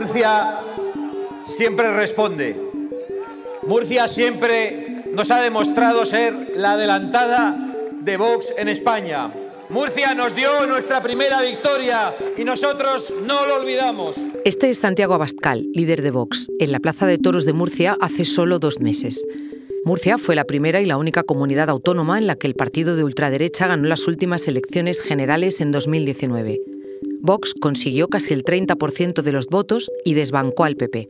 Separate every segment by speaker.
Speaker 1: Murcia siempre responde. Murcia siempre nos ha demostrado ser la adelantada de Vox en España. Murcia nos dio nuestra primera victoria y nosotros no lo olvidamos.
Speaker 2: Este es Santiago Abascal, líder de Vox, en la Plaza de Toros de Murcia hace solo dos meses. Murcia fue la primera y la única comunidad autónoma en la que el partido de ultraderecha ganó las últimas elecciones generales en 2019. Vox consiguió casi el 30% de los votos y desbancó al PP.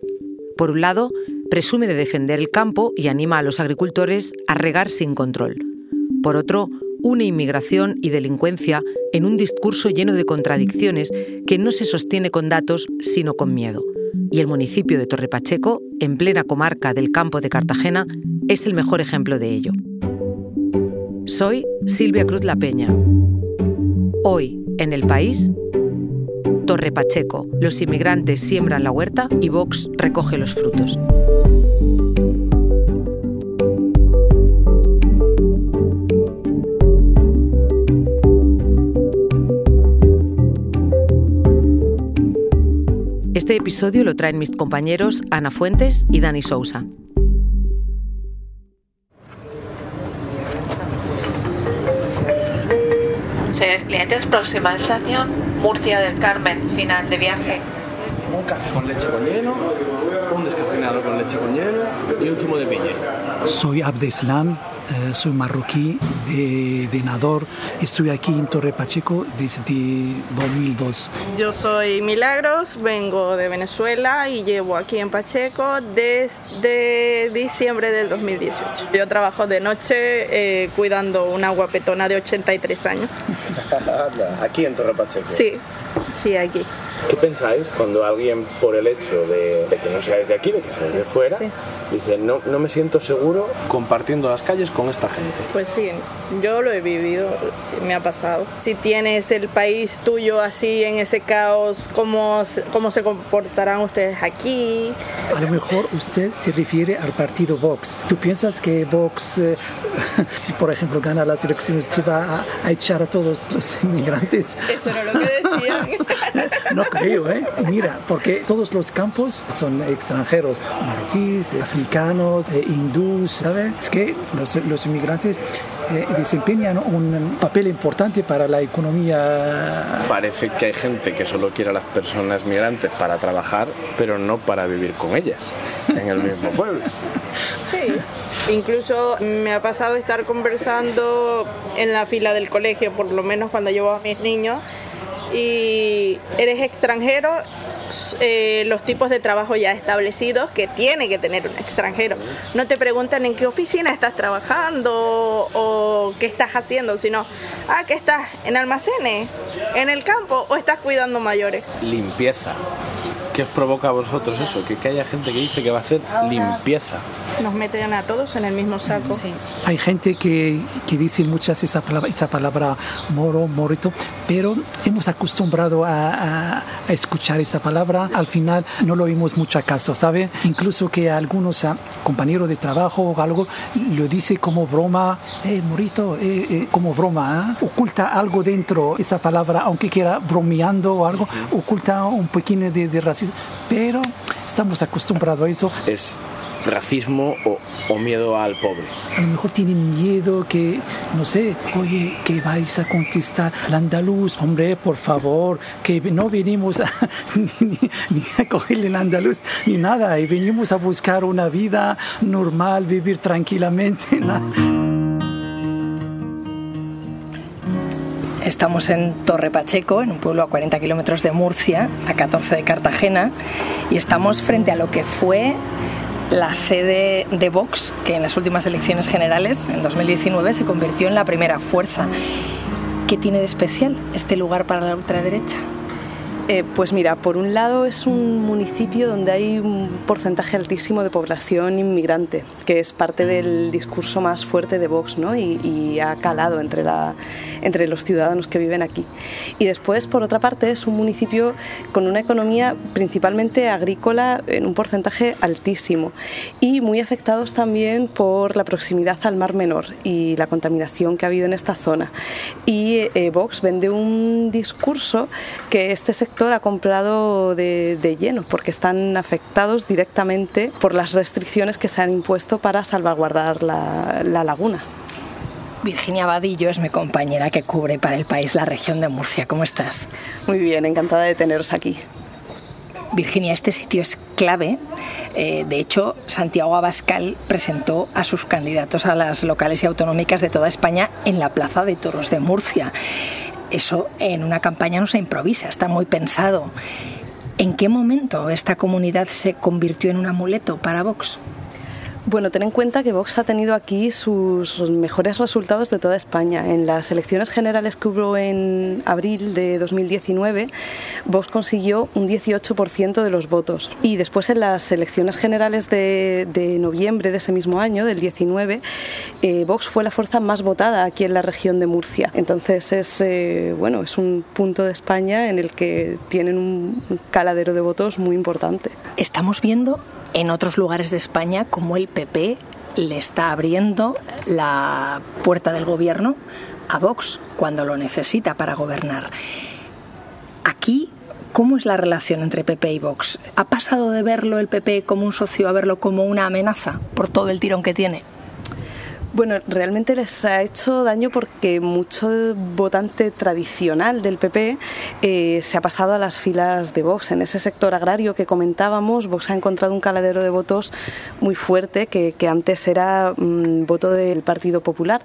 Speaker 2: Por un lado, presume de defender el campo y anima a los agricultores a regar sin control. Por otro, une inmigración y delincuencia en un discurso lleno de contradicciones que no se sostiene con datos, sino con miedo. Y el municipio de Torrepacheco, en plena comarca del campo de Cartagena, es el mejor ejemplo de ello. Soy Silvia Cruz La Peña. Hoy, en el país, Torre Pacheco, los inmigrantes siembran la huerta y Vox recoge los frutos. Este episodio lo traen mis compañeros Ana Fuentes y Dani Sousa.
Speaker 3: Clientes, próxima estación, Murcia del Carmen, final de viaje.
Speaker 4: Un café con leche con hielo, un descafeinado con leche con hielo y un zumo de piña.
Speaker 5: Soy Abdeslam, eh, soy marroquí de, de Nador. Estoy aquí en Torre Pacheco desde 2002.
Speaker 6: Yo soy Milagros, vengo de Venezuela y llevo aquí en Pacheco desde diciembre del 2018. Yo trabajo de noche eh, cuidando una guapetona de 83 años.
Speaker 4: Aquí en Torre Pacheco.
Speaker 6: Sí, sí, aquí.
Speaker 4: ¿Qué pensáis cuando alguien, por el hecho de, de que no seáis de aquí, de que seáis de fuera,
Speaker 6: Sí.
Speaker 4: dice no, no me siento seguro compartiendo las calles con esta gente?
Speaker 6: Pues sí, yo lo he vivido, me ha pasado. Si tienes el país tuyo así en ese caos, ¿cómo, se- cómo se comportarán ustedes aquí?
Speaker 5: A lo mejor usted se refiere al partido Vox. ¿Tú piensas que Vox, eh, si por ejemplo gana las elecciones, se va a, a echar a todos los inmigrantes?
Speaker 6: Eso era lo que decían.
Speaker 5: No creo, ¿eh? Mira, porque todos los campos son extranjeros, marroquíes, africanos, eh, hindús, ¿sabes? Es que los, los inmigrantes eh, desempeñan un papel importante para la economía.
Speaker 4: Parece que hay gente que solo quiere a las personas migrantes para trabajar, pero no para vivir con ellas en el mismo pueblo.
Speaker 6: Sí. Incluso me ha pasado estar conversando en la fila del colegio, por lo menos cuando llevo a mis niños, y eres extranjero, eh, los tipos de trabajo ya establecidos que tiene que tener un extranjero. No te preguntan en qué oficina estás trabajando o qué estás haciendo, sino, ah, que estás en almacenes, en el campo o estás cuidando mayores.
Speaker 4: Limpieza. ¿Qué os provoca a vosotros eso? Que, que haya gente que dice que va a hacer limpieza.
Speaker 6: Nos meten a todos en el mismo saco.
Speaker 5: Hay gente que, que dice muchas esa palabra, esa palabra moro, morito, pero hemos acostumbrado a, a- a escuchar esa palabra. Al final no lo oímos mucho caso, ¿sabe? Incluso que algunos ah, compañeros de trabajo o algo lo dice como broma, eh, morito, eh, eh, como broma, ¿ah? oculta algo dentro esa palabra, aunque quiera bromeando o algo, oculta un pequeño de, de racismo, pero estamos acostumbrados a eso.
Speaker 4: Es racismo o, o miedo al pobre.
Speaker 5: A lo mejor tienen miedo que, no sé, oye, que vais a contestar al andaluz. Hombre, por favor, que no venimos a, ni, ni- ni a cogerle el andaluz ni nada. Y venimos a buscar una vida normal, vivir tranquilamente.
Speaker 7: Estamos en Torre Pacheco, en un pueblo a 40 kilómetros de Murcia, a 14 de Cartagena, y estamos frente a lo que fue la sede de Vox, que en las últimas elecciones generales, en 2019, se convirtió en la primera fuerza. ¿Qué tiene de especial este lugar para la ultraderecha?
Speaker 8: Eh, pues mira, por un lado es un municipio donde hay un porcentaje altísimo de población inmigrante, que es parte del discurso más fuerte de Vox, ¿no? Y, ha calado entre, la, entre los ciudadanos que viven aquí. Y después, por otra parte, es un municipio con una economía principalmente agrícola en un porcentaje altísimo y muy afectados también por la proximidad al Mar Menor y la contaminación que ha habido en esta zona. Y eh, Vox vende un discurso que este sector sector ha comprado de, de lleno porque están afectados directamente por las restricciones que se han impuesto para salvaguardar la, la laguna.
Speaker 7: Virginia Vadillo es mi compañera que cubre para el país la región de Murcia. ¿Cómo estás?
Speaker 8: Muy bien, encantada de teneros aquí.
Speaker 7: Virginia, este sitio es clave. Eh, de hecho, Santiago Abascal presentó a sus candidatos a las locales y autonómicas de toda España en la Plaza de Toros de Murcia. Eso en una campaña no se improvisa, está muy pensado. ¿En qué momento esta comunidad se convirtió en un amuleto para Vox?
Speaker 8: Bueno, ten en cuenta que Vox ha tenido aquí sus mejores resultados de toda España. En las elecciones generales que hubo en abril de 2019, Vox consiguió un 18% de los votos. Y después en las elecciones generales de, noviembre de ese mismo año, del 19, eh, Vox fue la fuerza más votada aquí en la región de Murcia. Entonces es, eh, bueno, es un punto de España en el que tienen un caladero de votos muy importante.
Speaker 7: Estamos viendo en otros lugares de España como el PP le está abriendo la puerta del gobierno a Vox cuando lo necesita para gobernar. Aquí, ¿cómo es la relación entre PP y Vox? ¿Ha pasado de verlo el PP como un socio a verlo como una amenaza por todo el tirón que tiene?
Speaker 8: Bueno, realmente les ha hecho daño porque mucho votante tradicional del PP eh, se ha pasado a las filas de Vox. En ese sector agrario que comentábamos, Vox ha encontrado un caladero de votos muy fuerte que, antes era mm, voto del Partido Popular.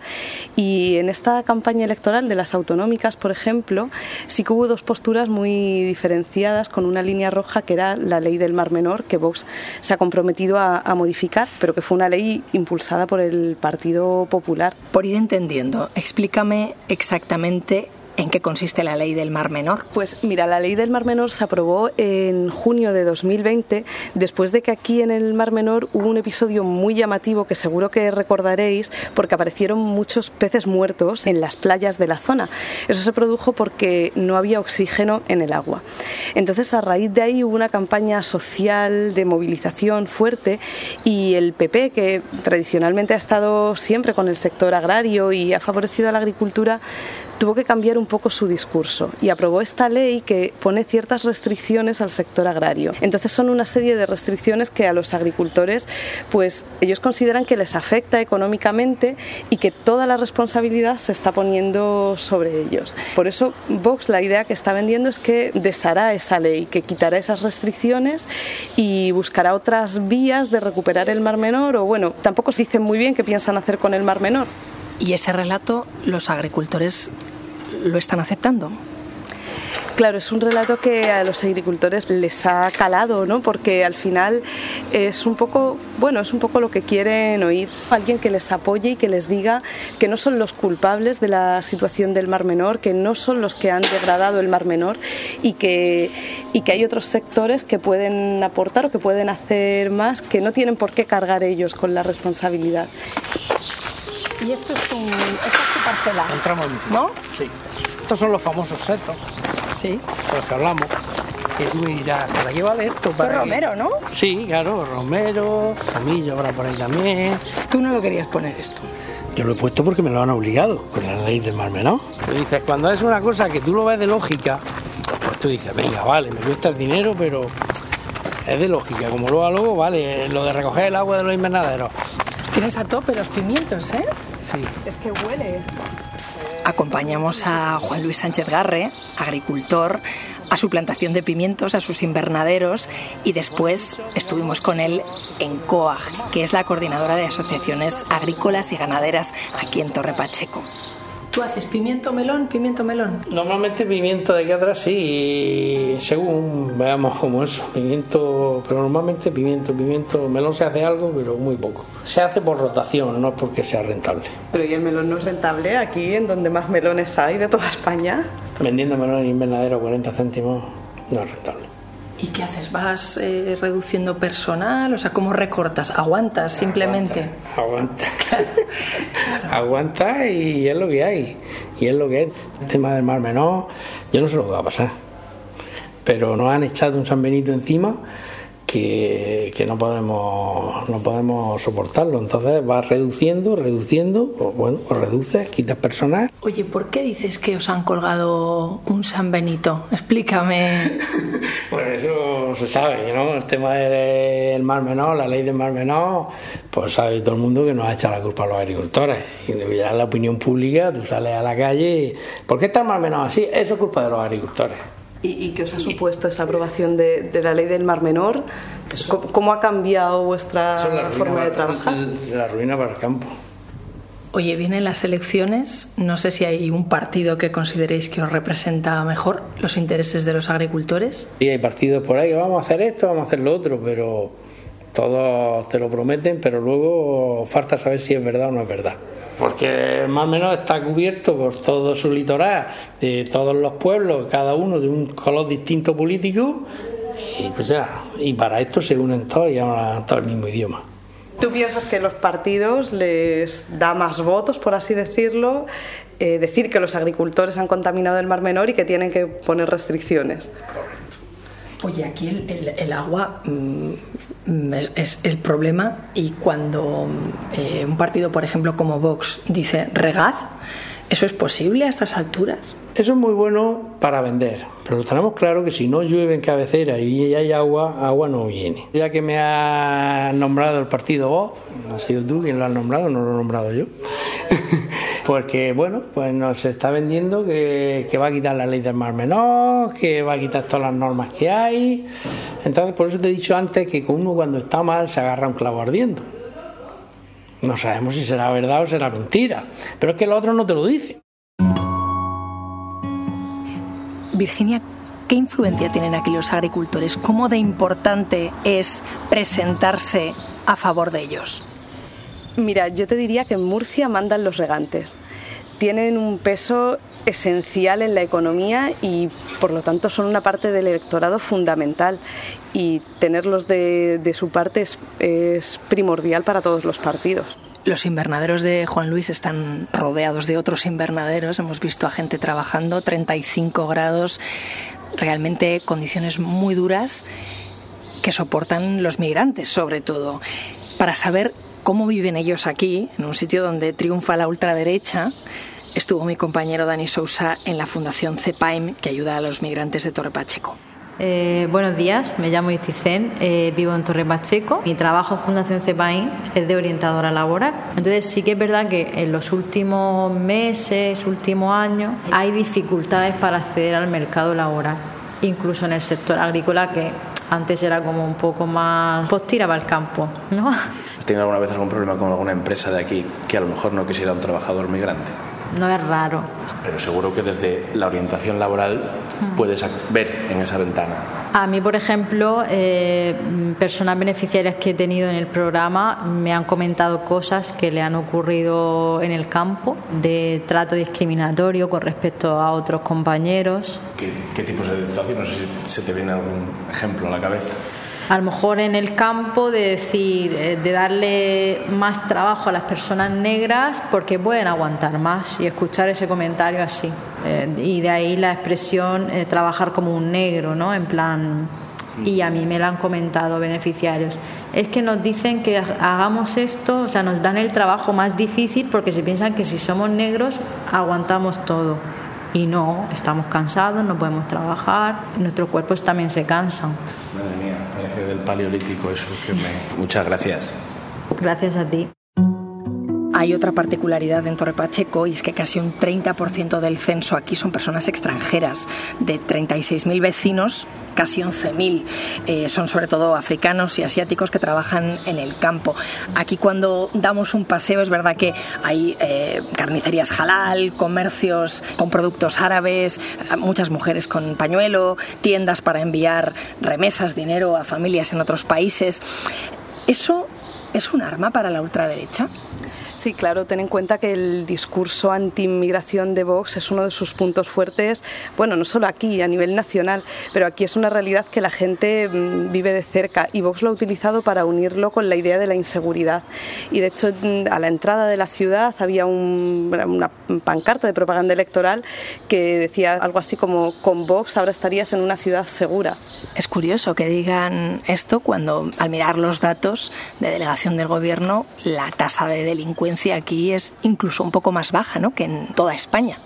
Speaker 8: Y en esta campaña electoral de las autonómicas, por ejemplo, sí que hubo dos posturas muy diferenciadas con una línea roja que era la ley del Mar Menor, que Vox se ha comprometido a modificar, pero que fue una ley impulsada por el Partido Popular.
Speaker 7: Por ir entendiendo, explícame exactamente ¿En qué consiste la ley del Mar Menor?
Speaker 8: Pues mira, la ley del Mar Menor se aprobó en junio de 2020, después de que aquí en el Mar Menor hubo un episodio muy llamativo que seguro que recordaréis, porque aparecieron muchos peces muertos en las playas de la zona. Eso se produjo porque no había oxígeno en el agua. Entonces, a raíz de ahí hubo una campaña social de movilización fuerte y el PP, que tradicionalmente ha estado siempre con el sector agrario y ha favorecido a la agricultura, tuvo que cambiar un poco su discurso y aprobó esta ley que pone ciertas restricciones al sector agrario. Entonces son una serie de restricciones que a los agricultores pues ellos consideran que les afecta económicamente y que toda la responsabilidad se está poniendo sobre ellos. Por eso Vox la idea que está vendiendo es que deshará esa ley, que quitará esas restricciones y buscará otras vías de recuperar el Mar Menor o bueno, tampoco se dice muy bien qué piensan hacer con el Mar Menor.
Speaker 7: ¿Y ese relato los agricultores lo están aceptando?
Speaker 8: Claro, es un relato que a los agricultores les ha calado, ¿no? Porque al final es un poco, bueno, es un poco lo que quieren oír. Alguien que les apoye y que les diga que no son los culpables de la situación del Mar Menor, que no son los que han degradado el Mar Menor y que, y que hay otros sectores que pueden aportar o que pueden hacer más, que no tienen por qué cargar ellos con la responsabilidad.
Speaker 7: Y esto es tu, esta es tu parcela.
Speaker 9: Entramos
Speaker 7: ¿No?
Speaker 9: Sí. Estos son los famosos setos
Speaker 7: Sí.
Speaker 9: de los que hablamos. Que tú dirás, ¿para qué vale esto?
Speaker 7: Esto es
Speaker 9: ¿Para qué?".
Speaker 7: romero, ¿no?
Speaker 9: Sí, claro, romero, tomillo habrá por ahí también.
Speaker 7: Tú no lo querías poner esto.
Speaker 9: Yo lo he puesto porque me lo han obligado con la ley del Mar Menor. Tú dices, cuando es una cosa que tú lo ves de lógica, pues tú dices, venga, vale, me cuesta el dinero, pero es de lógica. Como luego a luego, vale, lo de recoger el agua de los invernaderos.
Speaker 7: Tienes a tope los pimientos, ¿eh?
Speaker 9: Sí.
Speaker 7: Es que huele. Acompañamos a Juan Luis Sánchez Garre, agricultor, a su plantación de pimientos, a sus invernaderos y después estuvimos con él en COAG, que es la coordinadora de asociaciones agrícolas y ganaderas aquí en Torre Pacheco. ¿Tú haces pimiento melón, pimiento melón?
Speaker 9: Normalmente pimiento de aquí atrás sí, según veamos cómo es, pimiento, pero normalmente pimiento, pimiento, melón se hace algo, pero muy poco. Se hace por rotación, no es porque sea rentable.
Speaker 8: Pero ¿y el melón no es rentable aquí, en donde más melones hay de toda España?
Speaker 9: Vendiendo melón en invernadero 40 céntimos no es rentable.
Speaker 7: ¿Y qué haces? ¿Vas eh, reduciendo personal? O sea, ¿cómo recortas? ¿Aguantas simplemente?
Speaker 9: Aguanta. Aguanta y es lo que hay. Y es lo que es. El tema del Mar Menor, yo no sé lo que va a pasar. Pero nos han echado un San Benito encima que, que, no podemos no podemos soportarlo. Entonces va reduciendo, reduciendo, o bueno, o reduces, quitas personal.
Speaker 7: Oye, ¿por qué dices que os han colgado un San Benito? Explícame.
Speaker 9: pues eso se sabe, ¿no? El tema del Mar Menor, la ley del Mar Menor, pues sabe todo el mundo que nos ha echado la culpa a los agricultores. Y ya la opinión pública, tú sales a la calle y, ¿por qué está el Mar Menor así? Eso es culpa de los agricultores.
Speaker 8: ¿Y, qué os ha supuesto esa aprobación de, la ley del Mar Menor? ¿Cómo, ha cambiado vuestra forma de trabajar?
Speaker 9: La ruina para el campo.
Speaker 7: Oye, vienen las elecciones. No sé si hay un partido que consideréis que os representa mejor los intereses de los agricultores.
Speaker 9: Sí, hay partidos por ahí que vamos a hacer esto, vamos a hacer lo otro, pero todos te lo prometen, pero luego falta saber si es verdad o no es verdad porque más o menos está cubierto por todo su litoral, de todos los pueblos, cada uno de un color distinto político, y, pues ya, y para esto se unen todos y hablan todo el mismo idioma.
Speaker 8: ¿Tú piensas que los partidos les da más votos, por así decirlo, eh, decir que los agricultores han contaminado el Mar Menor y que tienen que poner restricciones?
Speaker 9: Correcto.
Speaker 7: Oye, aquí el, agua mm, es, el problema y cuando eh, un partido, por ejemplo, como Vox dice regad, ¿eso es posible a estas alturas?
Speaker 9: Eso es muy bueno para vender, pero tenemos claro que si no llueve en cabecera y hay agua, agua no viene. Ya que me ha nombrado el partido Vox, ha sido tú quien lo has nombrado, no lo he nombrado yo. Porque, bueno, pues nos está vendiendo que, va a quitar la ley del mar menor, que va a quitar todas las normas que hay. Entonces, por eso te he dicho antes que uno cuando está mal se agarra un clavo ardiendo. No sabemos si será verdad o será mentira, pero es que el otro no te lo dice.
Speaker 7: Virginia, ¿qué influencia tienen aquí los agricultores? ¿Cómo de importante es presentarse a favor de ellos?
Speaker 8: Mira, yo te diría que en Murcia mandan los regantes. Tienen un peso esencial en la economía y por lo tanto son una parte del electorado fundamental y tenerlos de, su parte es, primordial para todos los partidos.
Speaker 7: Los invernaderos de Juan Luis están rodeados de otros invernaderos. Hemos visto a gente trabajando 35 grados, realmente condiciones muy duras que soportan los migrantes, sobre todo. Para saber cómo viven ellos aquí, en un sitio donde triunfa la ultraderecha. Estuvo mi compañero Dani Sousa en la Fundación CEPAIM, que ayuda a los migrantes de Torre Pacheco.
Speaker 10: Eh, buenos días, me llamo Isticen, eh, vivo en Torre Pacheco. Mi trabajo en Fundación CEPAIM es de orientadora laboral. Entonces sí que es verdad que en los últimos meses, últimos años, hay dificultades para acceder al mercado laboral, incluso en el sector agrícola que antes era como un poco más postira para el campo, ¿no?
Speaker 4: ¿Has alguna vez algún problema con alguna empresa de aquí que a lo mejor no quisiera un trabajador migrante?
Speaker 10: No es raro.
Speaker 4: Pero seguro que desde la orientación laboral mm. puedes ver en esa ventana.
Speaker 10: A mí, por ejemplo, eh, personas beneficiarias que he tenido en el programa me han comentado cosas que le han ocurrido en el campo de trato discriminatorio con respecto a otros compañeros.
Speaker 4: ¿Qué, qué tipos de situaciones? No sé si se te viene algún ejemplo a la cabeza
Speaker 10: a lo mejor en el campo de decir, eh, de darle más trabajo a las personas negras porque pueden aguantar más y escuchar ese comentario así. Eh, y de ahí la expresión eh, trabajar como un negro, ¿no? En plan, y a mí me lo han comentado beneficiarios. Es que nos dicen que hagamos esto, o sea, nos dan el trabajo más difícil porque se piensan que si somos negros aguantamos todo. Y no, estamos cansados, no podemos trabajar, nuestros cuerpos también se cansan.
Speaker 4: Madre mía, parece del paleolítico eso. Muchas gracias.
Speaker 10: Gracias a ti.
Speaker 7: Hay otra particularidad en Torre Pacheco y es que casi un 30% del censo aquí son personas extranjeras. De 36.000 vecinos, casi 11.000 eh, son sobre todo africanos y asiáticos que trabajan en el campo. Aquí cuando damos un paseo es verdad que hay eh, carnicerías halal, comercios con productos árabes, muchas mujeres con pañuelo, tiendas para enviar remesas, dinero a familias en otros países. ¿Eso es un arma para la ultraderecha?
Speaker 8: Sí, claro, ten en cuenta que el discurso anti-inmigración de Vox es uno de sus puntos fuertes, bueno, no solo aquí, a nivel nacional, pero aquí es una realidad que la gente mm, vive de cerca y Vox lo ha utilizado para unirlo con la idea de la inseguridad. Y de hecho, mm, a la entrada de la ciudad había una pancarta de propaganda electoral que decía algo así como, con Vox ahora estarías en una ciudad segura.
Speaker 7: Es curioso que digan esto cuando al mirar los datos de delegación del gobierno, la tasa de delincuencia aquí es incluso un poco más baja ¿no? que en toda España.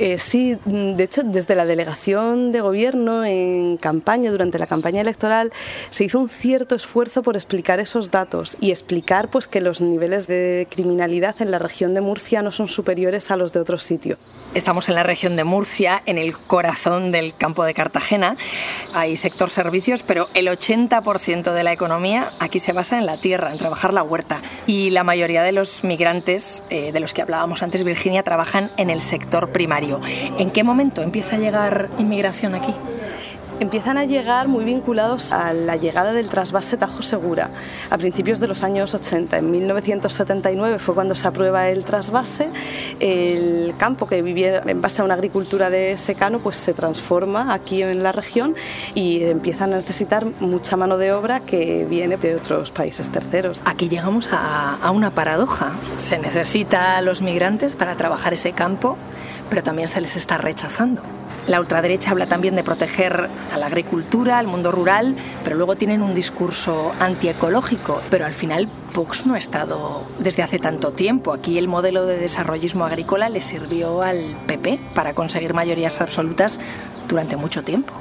Speaker 8: Eh, sí, de hecho, desde la delegación de gobierno en campaña, durante la campaña electoral, se hizo un cierto esfuerzo por explicar esos datos y explicar pues, que los niveles de criminalidad en la región de Murcia no son superiores a los de otros sitios.
Speaker 7: Estamos en la región de Murcia, en el corazón del campo de Cartagena. Hay sector servicios, pero el 80% de la economía aquí se basa en la tierra, en trabajar la huerta. Y la mayoría de los migrantes eh, de los que hablábamos antes, Virginia, trabajan en el sector primario. ¿En qué momento empieza a llegar inmigración aquí?
Speaker 8: empiezan a llegar muy vinculados a la llegada del trasvase Tajo Segura a principios de los años 80. En 1979 fue cuando se aprueba el trasvase. El campo que vivía en base a una agricultura de secano pues se transforma aquí en la región y empiezan a necesitar mucha mano de obra que viene de otros países terceros.
Speaker 7: Aquí llegamos a, a una paradoja. Se necesita a los migrantes para trabajar ese campo pero también se les está rechazando. La ultraderecha habla también de proteger a la agricultura, al mundo rural, pero luego tienen un discurso antiecológico. Pero al final Vox no ha estado desde hace tanto tiempo. Aquí el modelo de desarrollismo agrícola le sirvió al PP para conseguir mayorías absolutas durante mucho tiempo.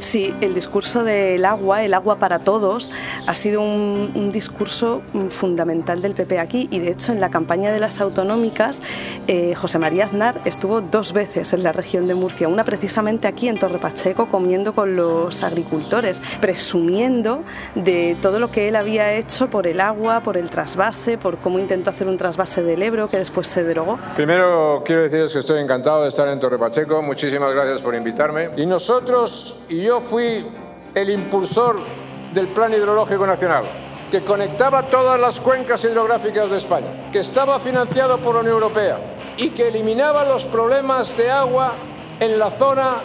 Speaker 8: Sí, el discurso del agua, el agua para todos, ha sido un, discurso fundamental del PP aquí y de hecho en la campaña de las autonómicas eh, José María Aznar estuvo dos veces en la región de Murcia, una precisamente aquí en Torre Pacheco comiendo con los agricultores, presumiendo de todo lo que él había hecho por el agua, por el trasvase, por cómo intentó hacer un trasvase del Ebro que después se derogó.
Speaker 11: Primero quiero deciros que estoy encantado de estar en Torre Pacheco, muchísimas gracias por invitarme y nosotros y fui el impulsor del Plan Hidrológico Nacional, que conectaba todas las cuencas hidrográficas de España, que estaba financiado por la Unión Europea y que eliminaba los problemas de agua en la zona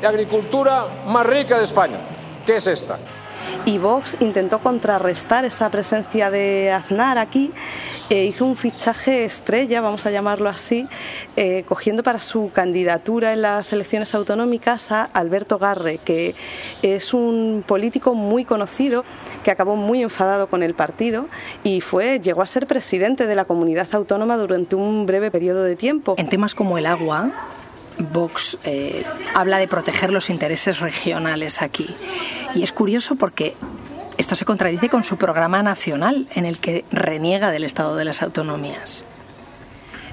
Speaker 11: de agricultura más rica de España, que es esta
Speaker 8: y Vox intentó contrarrestar esa presencia de Aznar aquí e hizo un fichaje estrella, vamos a llamarlo así, eh, cogiendo para su candidatura en las elecciones autonómicas a Alberto Garre, que es un político muy conocido que acabó muy enfadado con el partido y fue llegó a ser presidente de la comunidad autónoma durante un breve periodo de tiempo.
Speaker 7: En temas como el agua, Vox eh, habla de proteger los intereses regionales aquí. Y es curioso porque esto se contradice con su programa nacional en el que reniega del Estado de las Autonomías.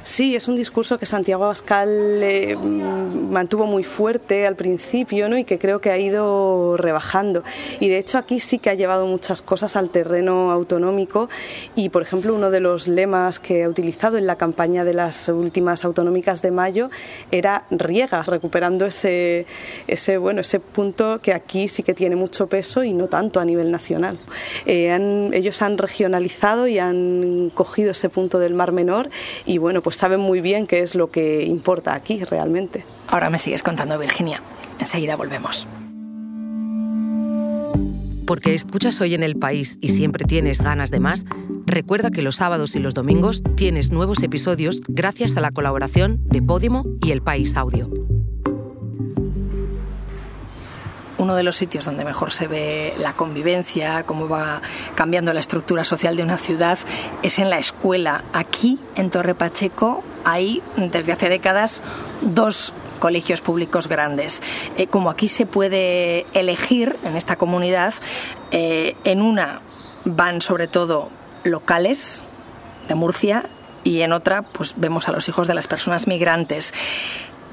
Speaker 8: Sí, es un discurso que Santiago Abascal eh, mantuvo muy fuerte al principio ¿no? y que creo que ha ido rebajando. Y de hecho aquí sí que ha llevado muchas cosas al terreno autonómico y, por ejemplo, uno de los lemas que ha utilizado en la campaña de las últimas autonómicas de mayo era riega, recuperando ese, ese, bueno, ese punto que aquí sí que tiene mucho peso y no tanto a nivel nacional. Eh, ellos han regionalizado y han cogido ese punto del Mar Menor y bueno, pues pues saben muy bien qué es lo que importa aquí realmente.
Speaker 7: Ahora me sigues contando, Virginia. Enseguida volvemos.
Speaker 2: Porque escuchas hoy en el país y siempre tienes ganas de más, recuerda que los sábados y los domingos tienes nuevos episodios gracias a la colaboración de Podimo y El País Audio.
Speaker 7: Uno de los sitios donde mejor se ve la convivencia, cómo va cambiando la estructura social de una ciudad, es en la escuela. Aquí, en Torre Pacheco, hay desde hace décadas dos colegios públicos grandes. Eh, como aquí se puede elegir en esta comunidad, eh, en una van sobre todo locales de Murcia y en otra pues vemos a los hijos de las personas migrantes.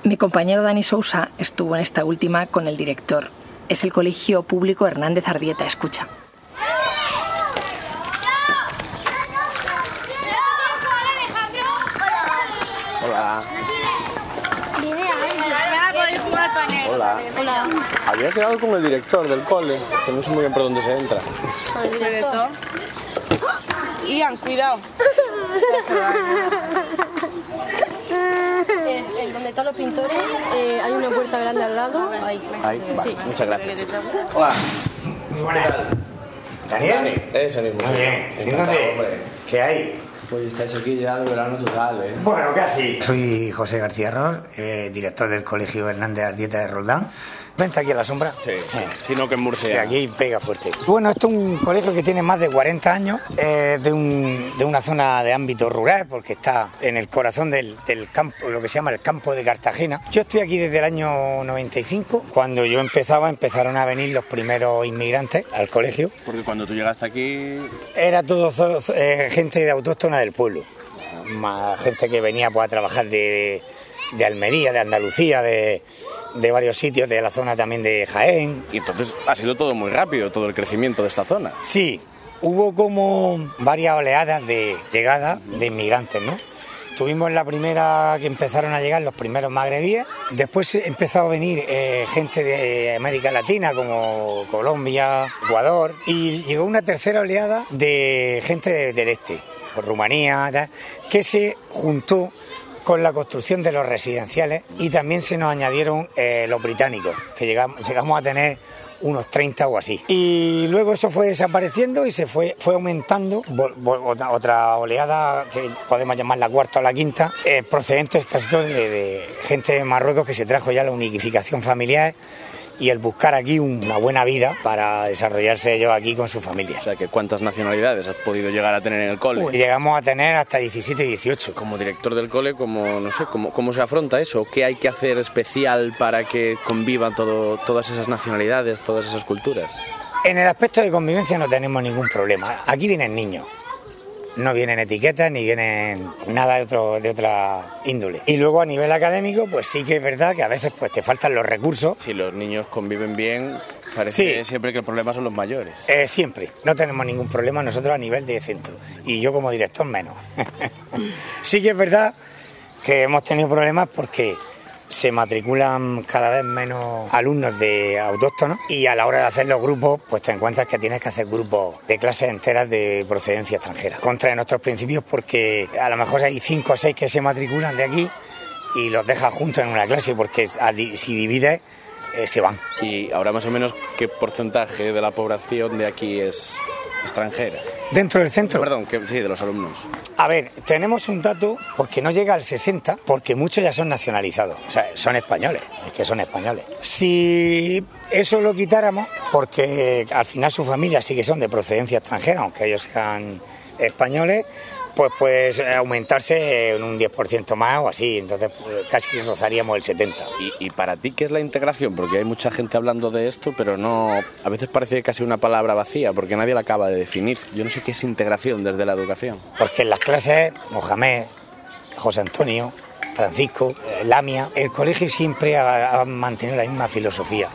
Speaker 7: Mi compañero Dani Sousa estuvo en esta última con el director es el Colegio Público Hernández Ardieta. Escucha.
Speaker 4: Hola. Hola. Hola. Había quedado con el director del cole, que no sé muy bien por dónde se entra.
Speaker 6: ¿El director? Ian, cuidado.
Speaker 12: Donde están los pintores eh, hay una puerta grande al lado. Ahí.
Speaker 4: Ahí, vale.
Speaker 12: Sí.
Speaker 4: Muchas gracias.
Speaker 13: Hola. Muy buenas. ¿Daniel?
Speaker 4: Ese mismo.
Speaker 13: Muy bien. Siéntate. ¿Qué hay?
Speaker 4: Pues estáis aquí ya de verano total, ¿eh?
Speaker 13: Bueno, casi. Soy José García Ros, eh, director del Colegio Hernández Ardieta de Roldán. Vente aquí a la sombra.
Speaker 4: Sí, sino que en Murcia.
Speaker 13: Aquí pega fuerte. Bueno, esto es un colegio que tiene más de 40 años, es de, un- de una zona de ámbito rural, porque está en el corazón del, del campo, lo que se llama el campo de Cartagena. Yo estoy aquí desde el año 95. Cuando yo empezaba, empezaron a venir los primeros inmigrantes al colegio.
Speaker 4: Porque cuando tú llegaste aquí...
Speaker 13: Era todo eh, gente de autóctona del pueblo. Más gente que venía pues, a trabajar de, de Almería, de Andalucía, de, de varios sitios, de la zona también de Jaén.
Speaker 4: Y entonces ha sido todo muy rápido, todo el crecimiento de esta zona.
Speaker 13: Sí, hubo como varias oleadas de llegada de inmigrantes, ¿no? Tuvimos la primera que empezaron a llegar los primeros magrebíes, después empezó a venir eh, gente de América Latina como Colombia, Ecuador y llegó una tercera oleada de gente de- del este, por Rumanía, tal, que se juntó con la construcción de los residenciales y también se nos añadieron eh, los británicos, que llegamos, llegamos a tener unos 30 o así. Y luego eso fue desapareciendo y se fue, fue aumentando, otra, oleada que podemos llamar la cuarta o la quinta, eh, procedentes casi de gente de Marruecos que se trajo ya la unificación familiar y el buscar aquí una buena vida para desarrollarse ellos aquí con su familia.
Speaker 4: O sea, que ¿cuántas nacionalidades has podido llegar a tener en el cole?
Speaker 13: Pues llegamos a tener hasta 17 y 18.
Speaker 4: Como director del cole, como, no sé, ¿cómo, cómo se afronta eso? ¿Qué hay que hacer especial para que convivan todo, todas esas nacionalidades, todas esas culturas?
Speaker 13: En el aspecto de convivencia no tenemos ningún problema. Aquí vienen niños. No vienen etiquetas ni vienen nada de, otro, de otra índole. Y luego a nivel académico, pues sí que es verdad que a veces pues te faltan los recursos.
Speaker 4: Si los niños conviven bien, parece siempre que el problema son los mayores.
Speaker 13: Eh, siempre, no tenemos ningún problema nosotros a nivel de centro y yo como director menos. sí que es verdad que hemos tenido problemas porque se matriculan cada vez menos alumnos de autóctonos y a la hora de hacer los grupos pues te encuentras que tienes que hacer grupos de clases enteras de procedencia extranjera. Contra nuestros principios porque a lo mejor hay cinco o seis que se matriculan de aquí y los dejas juntos en una clase porque si divides eh, se van.
Speaker 4: Y ahora más o menos, ¿qué porcentaje de la población de aquí es extranjera?
Speaker 13: Dentro del centro.
Speaker 4: Perdón, que, sí, de los alumnos.
Speaker 13: A ver, tenemos un dato porque no llega al 60, porque muchos ya son nacionalizados. O sea, son españoles, es que son españoles. Si eso lo quitáramos, porque al final su familia sí que son de procedencia extranjera, aunque ellos sean españoles, pues puede aumentarse en un 10% más o así, entonces pues, casi rozaríamos el 70%.
Speaker 4: ¿Y, y para ti qué es la integración? Porque hay mucha gente hablando de esto, pero no. A veces parece casi una palabra vacía, porque nadie la acaba de definir. Yo no sé qué es integración desde la educación.
Speaker 13: Porque en las clases, Mohamed, José Antonio, Francisco, eh, Lamia, el colegio siempre ha, ha mantenido la misma filosofía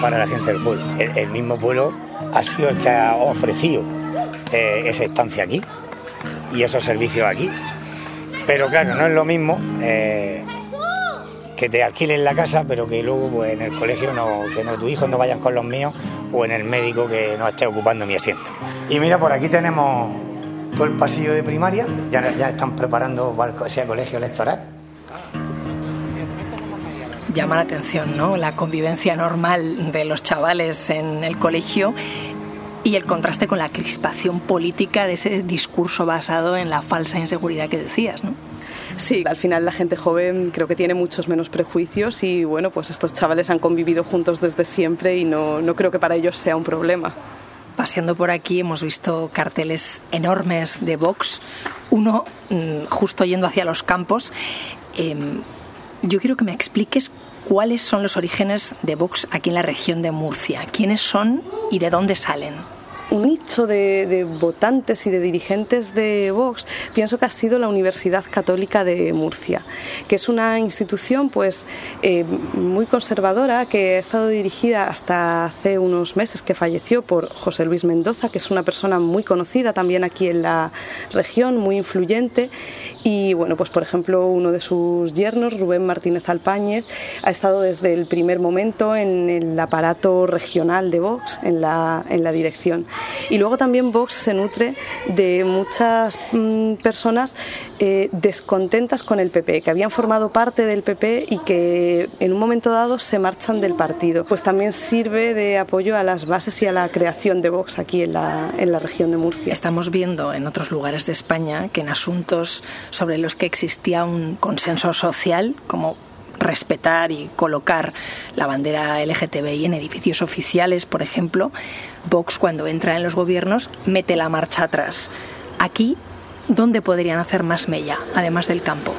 Speaker 13: para la gente del pueblo. El, el mismo pueblo ha sido el que ha ofrecido eh, esa estancia aquí y esos servicios aquí. Pero claro, no es lo mismo eh, que te alquilen la casa, pero que luego pues, en el colegio no, que no, tus hijos no vayan con los míos o en el médico que no esté ocupando mi asiento. Y mira, por aquí tenemos todo el pasillo de primaria, ya, están preparando ese colegio electoral.
Speaker 7: llama la atención, ¿no? La convivencia normal de los chavales en el colegio y el contraste con la crispación política de ese discurso basado en la falsa inseguridad que decías, ¿no?
Speaker 8: Sí, al final la gente joven creo que tiene muchos menos prejuicios y bueno, pues estos chavales han convivido juntos desde siempre y no, no creo que para ellos sea un problema.
Speaker 7: Paseando por aquí hemos visto carteles enormes de Vox, uno mm, justo yendo hacia los campos. Em, yo quiero que me expliques cuáles son los orígenes de Vox aquí en la región de Murcia, quiénes son y de dónde salen.
Speaker 8: Un nicho de, votantes y de dirigentes de Vox pienso que ha sido la Universidad Católica de Murcia, que es una institución pues eh, muy conservadora que ha estado dirigida hasta hace unos meses que falleció por José Luis Mendoza, que es una persona muy conocida también aquí en la región, muy influyente y bueno, pues por ejemplo uno de sus yernos, Rubén Martínez Alpáñez, ha estado desde el primer momento en el aparato regional de Vox, en la, en la dirección. Y luego también Vox se nutre de muchas mm, personas eh, descontentas con el PP, que habían formado parte del PP y que en un momento dado se marchan del partido. Pues también sirve de apoyo a las bases y a la creación de Vox aquí en la, en la región de Murcia.
Speaker 7: Estamos viendo en otros lugares de España que en asuntos sobre los que existía un consenso social, como respetar y colocar la bandera LGTBI en edificios oficiales, por ejemplo, Vox cuando entra en los gobiernos mete la marcha atrás. Aquí, ¿dónde podrían hacer más mella, además del campo?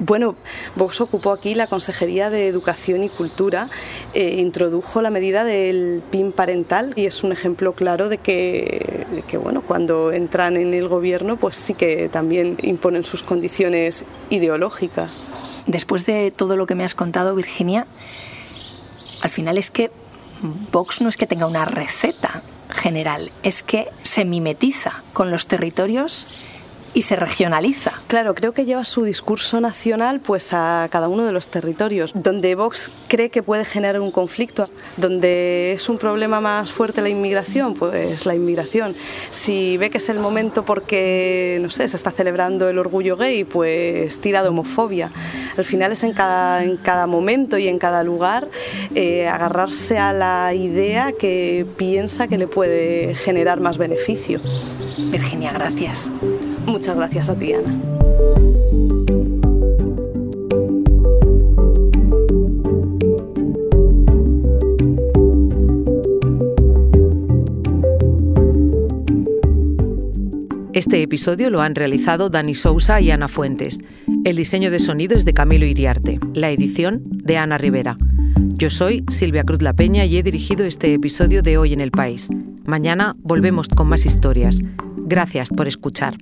Speaker 8: Bueno, Vox ocupó aquí la Consejería de Educación y Cultura, eh, introdujo la medida del PIN parental y es un ejemplo claro de que, de que, bueno, cuando entran en el gobierno, pues sí que también imponen sus condiciones ideológicas.
Speaker 7: Después de todo lo que me has contado, Virginia, al final es que Vox no es que tenga una receta general, es que se mimetiza con los territorios y se regionaliza.
Speaker 8: Claro, creo que lleva su discurso nacional pues a cada uno de los territorios. Donde Vox cree que puede generar un conflicto, donde es un problema más fuerte la inmigración, pues la inmigración. Si ve que es el momento porque, no sé, se está celebrando el orgullo gay, pues tira de homofobia. Al final es en cada, en cada momento y en cada lugar eh, agarrarse a la idea que piensa que le puede generar más beneficio.
Speaker 7: Virginia, gracias.
Speaker 8: Muchas gracias a ti, Ana.
Speaker 2: Este episodio lo han realizado Dani Sousa y Ana Fuentes. El diseño de sonido es de Camilo Iriarte. La edición de Ana Rivera. Yo soy Silvia Cruz La Peña y he dirigido este episodio de Hoy en el País. Mañana volvemos con más historias. Gracias por escuchar.